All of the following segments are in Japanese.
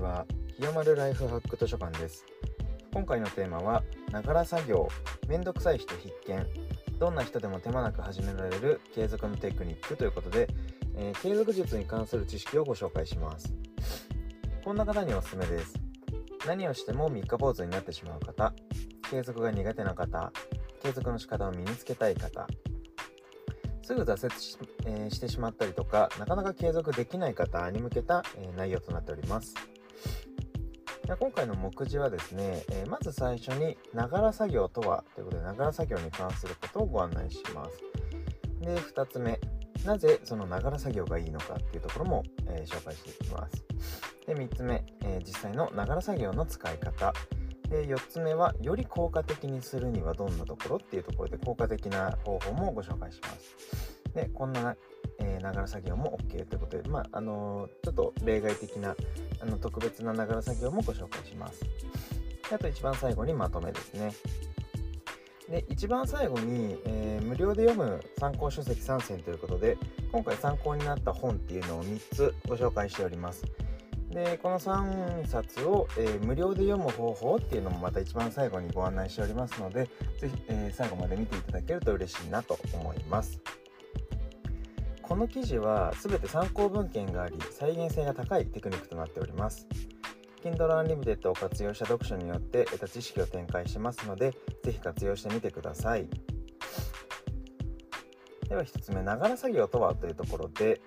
ちは清丸ライフハック図書館です。今回のテーマはながら作業めんどくさい人必見どんな人でも手間なく始められる継続のテクニックということで、えー、継続術に関する知識をご紹介します。こんな方におすすめです。何をしても三日坊主になってしまう方継続が苦手な方継続の仕方を身につけたい方すぐ挫折し,、えー、してしまったりとかなかなか継続できない方に向けた、えー、内容となっております。今回の目次はですね、えー、まず最初にながら作業とはということでながら作業に関することをご案内します。で2つ目なぜそのながら作業がいいのかっていうところも、え紹介していきます。で3つ目、え実際のながら作業の使い方。で4つ目はより効果的にするにはどんなところっていうところで効果的な方法もご紹介します。でこんなえながら作業も OK ということで、まああのー、ちょっと例外的なあの特別なながら作業もご紹介します。あと一番最後にまとめですね。で一番最後に、えー、無料で読む参考書籍3選ということで今回参考になった本っていうのを3つご紹介しております。でこの3冊を、えー、無料で読む方法っていうのもまた一番最後にご案内しておりますので是非、えー、最後まで見ていただけると嬉しいなと思いますこの記事は全て参考文献があり再現性が高いテクニックとなっております。Kindle Unlimited を活用した読書によって得た知識を展開しますので是非活用してみてください。では1つ目ながら作業とはというところで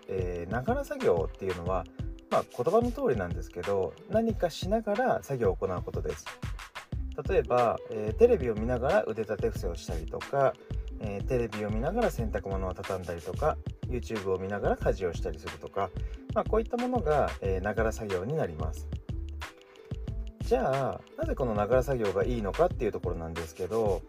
ながら作業っていうのはまあ、言葉の通りなんですけど何かしながら作業を行うことです。例えば、えー、テレビを見ながら腕立て伏せをしたりとか、えー、テレビを見ながら洗濯物を畳んだりとか YouTube を見ながら家事をしたりするとか、まあ、こういったものがながら作業になります。じゃあなぜこのながら作業がいいのかっていうところなんですけど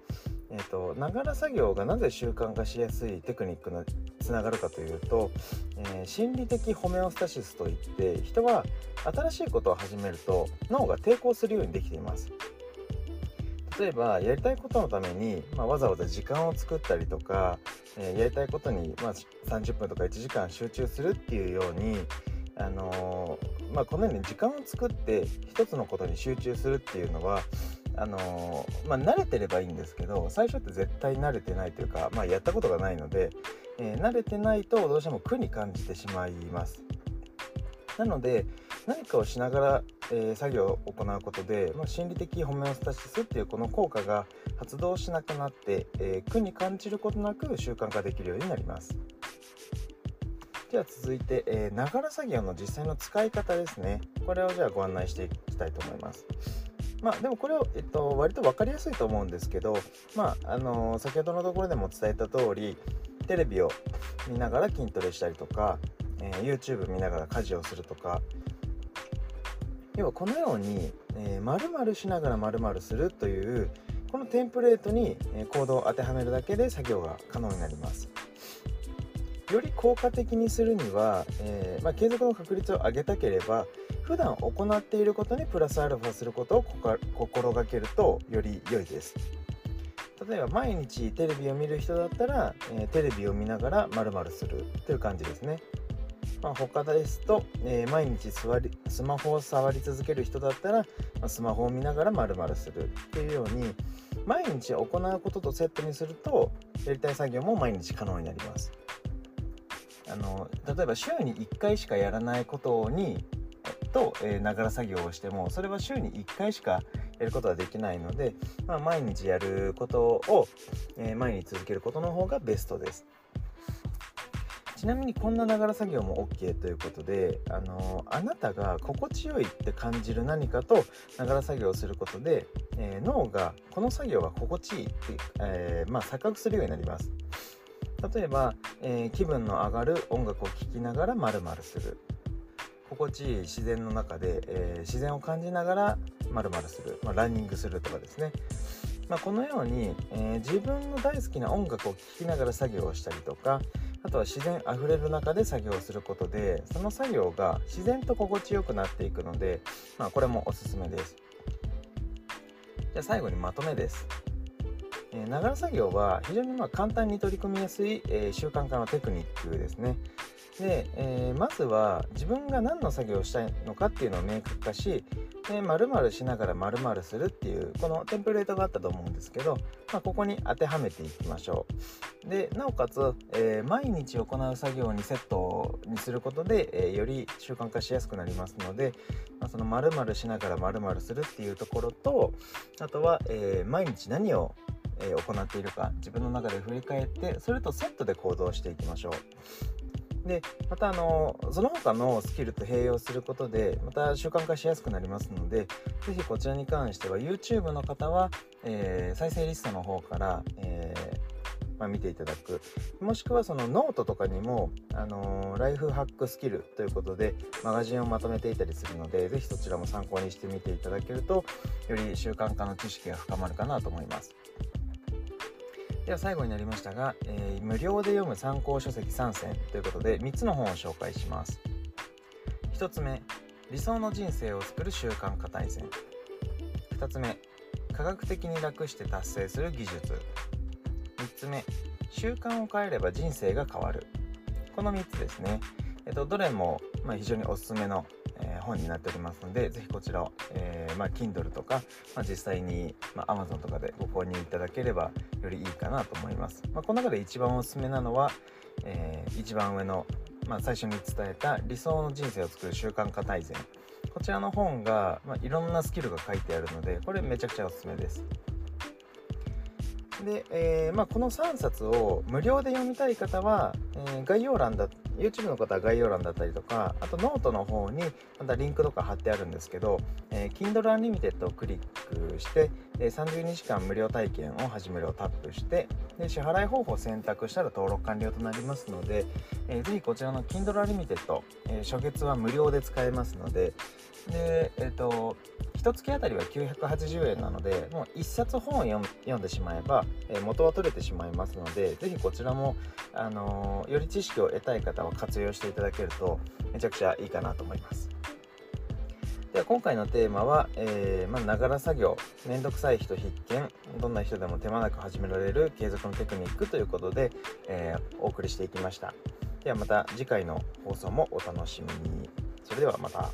えーと、ながら作業がなぜ習慣化しやすいテクニックにつながるかというと、えー、心理的ホメオスタシスといって人は新しいことを始めると脳が抵抗するようにできています。例えばやりたいことのために、まあ、わざわざ時間を作ったりとか、えー、やりたいことに、まあ、30分とか1時間集中するっていうようにあのー、まあ、このように時間を作って一つのことに集中するっていうのはあのー、まあ、慣れてればいいんですけど最初って絶対慣れてないというか、まあ、やったことがないので、え、慣れてないとどうしても苦に感じてしまいます。なので何かをしながら、えー、作業を行うことで、まあ、心理的ホメオスタシスっていうこの効果が発動しなくなって、え苦に感じることなく習慣化できるようになります。では続いてながら作業の実際の使い方ですね。これをじゃあご案内していきたいと思います。まあでもこれは、えっと、割と分かりやすいと思うんですけど、まああの先ほどのところでも伝えた通りテレビを見ながら筋トレしたりとか、えー、YouTube 見ながら家事をするとか要はこのように、えー、〇〇しながら〇〇するというこのテンプレートにコードを当てはめるだけで作業が可能になります。より効果的にするには、えー、まあ、継続の確率を上げたければ普段行っていることにプラスアルファすることを心がけるとより良いです例えば毎日テレビを見る人だったら、えー、テレビを見ながら〇〇するという感じですね、まあ、他ですと、えー、毎日座りスマホを触り続ける人だったら、まあ、スマホを見ながら〇〇するっていうように毎日行うこととセットにするとやりたい作業も毎日可能になります。あの例えば週に1回しかやらないことにとながら作業をしてもそれは週に1回しかやることはできないので、まあ、毎日やることを、えー、毎日続けることの方がベストです。ちなみにこんなながら作業も OK ということで、あのあなたが心地よいって感じる何かとながら作業をすることで、えー、脳がこの作業が心地いいって、えー、まあ、錯覚するようになります。例えば、えー、気分の上がる音楽を聴きながら〇〇する。心地いい自然の中で、え、自然を感じながらまるする、まあ、ランニングするとかですね、まあ、このように、えー、自分の大好きな音楽を聴きながら作業をしたりとかあとは自然あふれる中で作業をすることでその作業が自然と心地よくなっていくので、まあ、これもおすすめです。じゃあ最後にまとめです。ながら作業は非常にま簡単に取り組みやすい、えー、習慣化のテクニックですね。で、えー、まずは自分が何の作業をしたいのかっていうのを明確化しで〇〇しながら〇〇するっていうこのテンプレートがあったと思うんですけど、まあ、ここに当てはめていきましょうでなおかつ、えー、毎日行う作業にセットにすることで、えー、より習慣化しやすくなりますので、まあ、その〇〇しながら〇〇するっていうところとあとは、えー、毎日何を行っているか自分の中で振り返ってそれとセットで行動していきましょう。でまたあのその他のスキルと併用することでまた習慣化しやすくなりますので是非こちらに関しては YouTube の方は、えー、再生リストの方から、えー、まあ、見ていただくもしくはそのノートとかにも、あのー、ライフハックスキルということでマガジンをまとめていたりするので是非そちらも参考にしてみていただけるとより習慣化の知識が深まるかなと思います。では最後になりましたが、えー、無料で読む参考書籍3選ということで3つの本を紹介します。1つ目理想の人生を作る習慣化大全。2つ目科学的に楽して達成する技術。3つ目習慣を変えれば人生が変わる。この3つですね、えっと、どれも、まあ、非常におすすめのえー、本になっておりますので、ぜひこちらを、えー、まあ、Kindle とか、まあ、実際に、まあ、Amazon とかでご購入いただければよりいいかなと思います。まあ、この中で一番おすすめなのは、えー、一番上の、まあ、最初に伝えた理想の人生を作る習慣化大全。こちらの本が、まあ、いろんなスキルが書いてあるので、これめちゃくちゃおすすめです。で、えーまあ、この3冊を無料で読みたい方は、えー、概要欄だ YouTube の方は概要欄だったりとかあとノートの方にまたリンクとか貼ってあるんですけど、えー、Kindle Unlimited をクリックして、え、30日間無料体験を始めるをタップしてで支払い方法を選択したら登録完了となりますので、えー、ぜひこちらの Kindle Unlimited、えー、初月は無料で使えますのでで、えーと1月あたりは980円なのでもう1冊本を読んでしまえば、え元は取れてしまいますのでぜひこちらも、あの、より知識を得たい方は活用していただけるとめちゃくちゃいいかなと思います。では今回のテーマはえー、ながら作業めんどくさい人必見どんな人でも手間なく始められる継続のテクニックということで、えー、お送りしていきました。ではまた次回の放送もお楽しみに。それではまた。